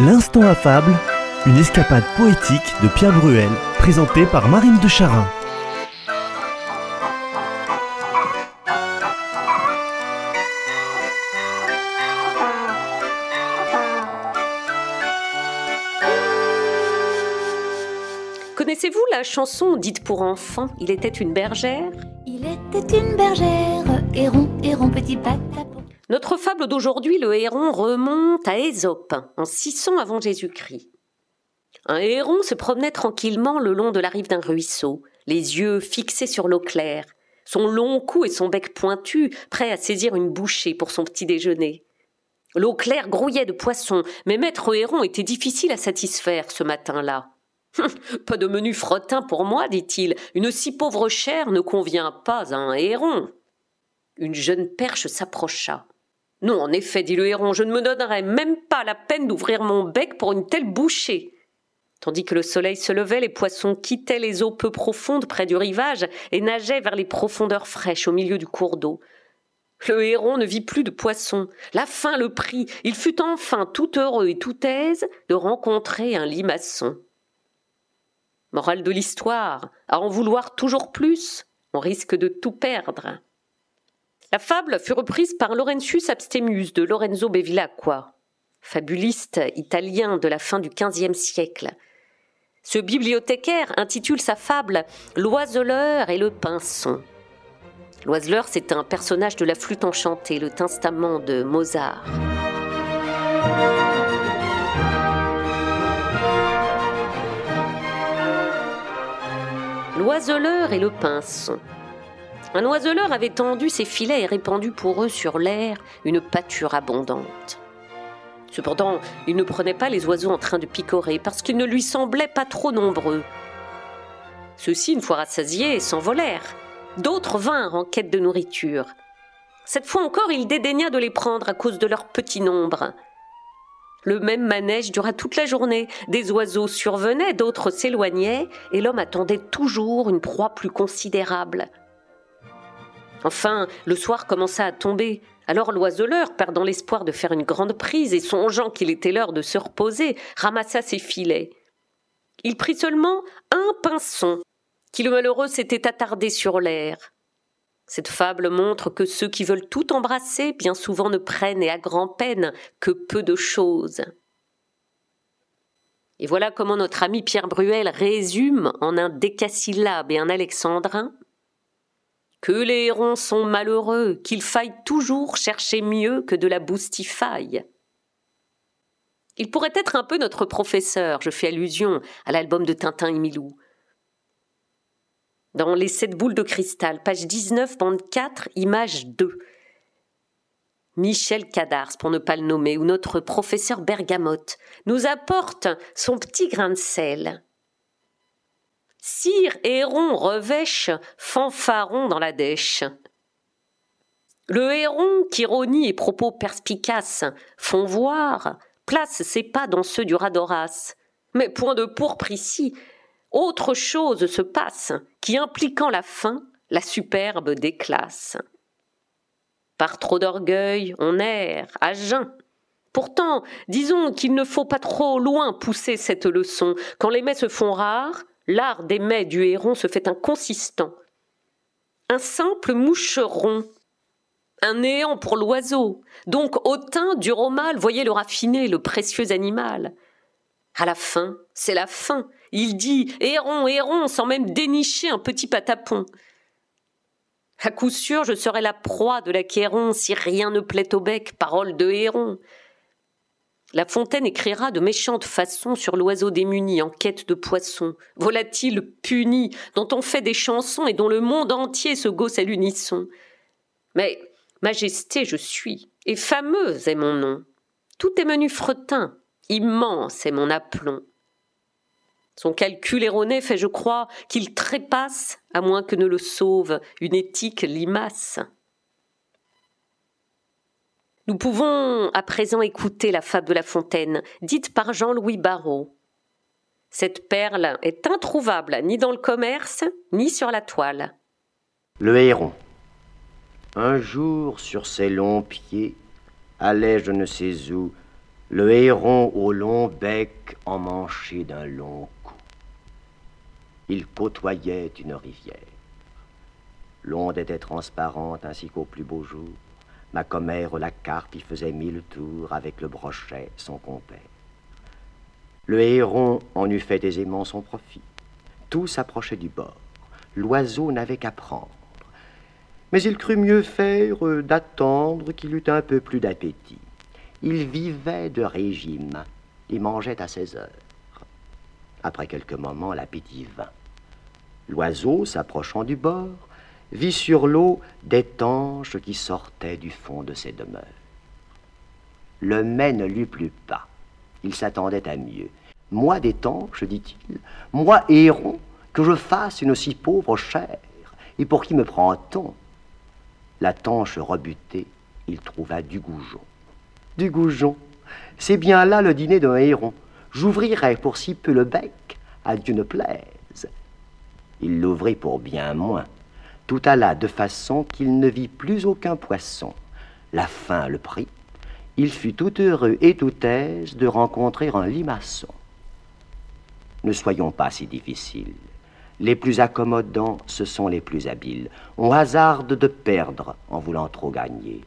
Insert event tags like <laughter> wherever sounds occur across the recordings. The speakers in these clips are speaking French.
L'instant affable, une escapade poétique de Pierre Bruel, présentée par Marine de Charin. Connaissez-vous la chanson dite pour enfants? Il était une bergère? Il était une bergère, héron, héron, petit patapon. Notre fable d'aujourd'hui, le héron, remonte à Ésope, en 600 avant Jésus-Christ. Un héron se promenait tranquillement le long de la rive d'un ruisseau, les yeux fixés sur l'eau claire, son long cou et son bec pointu, prêt à saisir une bouchée pour son petit déjeuner. L'eau claire grouillait de poissons, mais maître héron était difficile à satisfaire ce matin-là. <laughs> Pas de menu frottin pour moi, dit-il. Une si pauvre chair ne convient pas à un héron. Une jeune perche s'approcha. Non, en effet, dit le héron, je ne me donnerais même pas la peine d'ouvrir mon bec pour une telle bouchée. Tandis que le soleil se levait, les poissons quittaient les eaux peu profondes près du rivage et nageaient vers les profondeurs fraîches au milieu du cours d'eau. Le héron ne vit plus de poissons. La faim le prit. Il fut enfin tout heureux et tout aise de rencontrer un limaçon. Morale de l'histoire, à en vouloir toujours plus, on risque de tout perdre. La fable fut reprise par Laurentius Abstemius de Lorenzo Bevilacqua, fabuliste italien de la fin du XVe siècle. Ce bibliothécaire intitule sa fable L'oiseleur et le pinson. L'oiseleur, c'est un personnage de la flûte enchantée, le testament de Mozart. L'oiseleur et le pinson. Un oiseleur avait tendu ses filets et répandu pour eux sur l'air une pâture abondante. Cependant, il ne prenait pas les oiseaux en train de picorer parce qu'ils ne lui semblaient pas trop nombreux. Ceux-ci, une fois rassasiés, s'envolèrent. D'autres vinrent en quête de nourriture. Cette fois encore, il dédaigna de les prendre à cause de leur petit nombre. Le même manège dura toute la journée. Des oiseaux survenaient, d'autres s'éloignaient, et l'homme attendait toujours une proie plus considérable. Enfin, le soir commença à tomber. Alors l'oiseleur, perdant l'espoir de faire une grande prise et songeant qu'il était l'heure de se reposer, ramassa ses filets. Il prit seulement un pinson, qui le malheureux s'était attardé sur l'air. Cette fable montre que ceux qui veulent tout embrasser bien souvent ne prennent et à grand-peine que peu de choses. Et voilà comment notre ami Pierre Bruel résume en un décasyllabe et un alexandrin que les hérons sont malheureux, qu'il faille toujours chercher mieux que de la boustifaille. Il pourrait être un peu notre professeur, je fais allusion à l'album de Tintin et Milou. Dans Les sept boules de cristal, page 19, bande 4, image 2. Michel Cadars, pour ne pas le nommer, ou notre professeur Bergamote, nous apporte son petit grain de sel. Cire, héron, revêche, fanfaron dans la dèche. Le héron, qu'ironie et propos perspicaces font voir, place ses pas dans ceux du Radoras. Mais point de pourpre ici. Autre chose se passe, qui impliquant la fin, la superbe déclasse. Par trop d'orgueil, on erre, à jeun. Pourtant, disons qu'il ne faut pas trop loin pousser cette leçon. Quand les mets se font rares, l'art des mets du héron se fait inconsistant. Un simple moucheron, un néant pour l'oiseau, donc hautain du romal, voyez le raffiné, le précieux animal. À la fin, c'est la fin. Il dit héron, héron, sans même dénicher un petit patapon. À coup sûr, je serai la proie de l'achéron si rien ne plaît au bec, parole de héron. La Fontaine écrira de méchantes façons sur l'oiseau démuni en quête de poisson, volatile puni, dont on fait des chansons et dont le monde entier se gausse à l'unisson? Mais majesté je suis, et fameuse est mon nom. Tout est menu fretin, immense est mon aplomb. Son calcul erroné fait, je crois, qu'il trépasse, à moins que ne le sauve une éthique limace. Nous pouvons à présent écouter la fable de La Fontaine, dite par Jean-Louis Barrault. Cette perle est introuvable ni dans le commerce, ni sur la toile. Le héron. Un jour, sur ses longs pieds, allait je ne sais où, Le héron au long bec emmanché d'un long cou. Il côtoyait une rivière. L'onde était transparente ainsi qu'au plus beau jour. Ma commère la carpe y faisait mille tours avec le brochet, son compère. Le héron en eût fait aisément son profit. Tout s'approchait du bord. L'oiseau n'avait qu'à prendre. Mais il crut mieux faire euh, d'attendre qu'il eût un peu plus d'appétit. Il vivait de régime et mangeait à ses heures. Après quelques moments, l'appétit vint. L'oiseau, s'approchant du bord, vit sur l'eau des tanches qui sortaient du fond de ses demeures. Le mets ne lui plut pas. Il s'attendait à mieux. Moi des tanches, dit-il, moi héron, que je fasse une si pauvre chair, et pour qui me prend-on La tanche rebutée, il trouva du goujon. Du goujon, c'est bien là le dîner d'un héron. J'ouvrirai pour si peu le bec, à Dieu ne plaise. Il l'ouvrit pour bien moins. Tout alla de façon qu'il ne vit plus aucun poisson. La faim le prit. Il fut tout heureux et tout aise de rencontrer un limaçon. Ne soyons pas si difficiles. Les plus accommodants, ce sont les plus habiles. On hasarde de perdre en voulant trop gagner.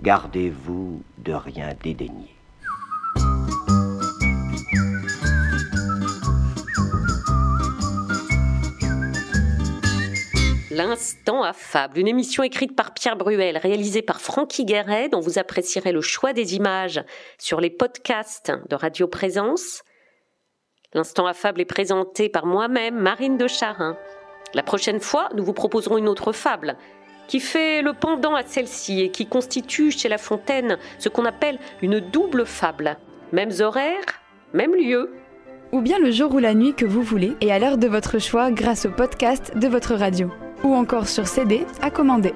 Gardez-vous de rien dédaigner. L'instant affable, une émission écrite par Pierre Bruel, réalisée par Francky Guéret, dont vous apprécierez le choix des images sur les podcasts de Radio Présence. L'instant affable est présenté par moi-même, Marine de Charin. La prochaine fois, nous vous proposerons une autre fable qui fait le pendant à celle-ci et qui constitue chez La Fontaine ce qu'on appelle une double fable. Mêmes horaires, même lieu. Ou bien le jour ou la nuit que vous voulez et à l'heure de votre choix grâce au podcast de votre radio ou encore sur CD à commander.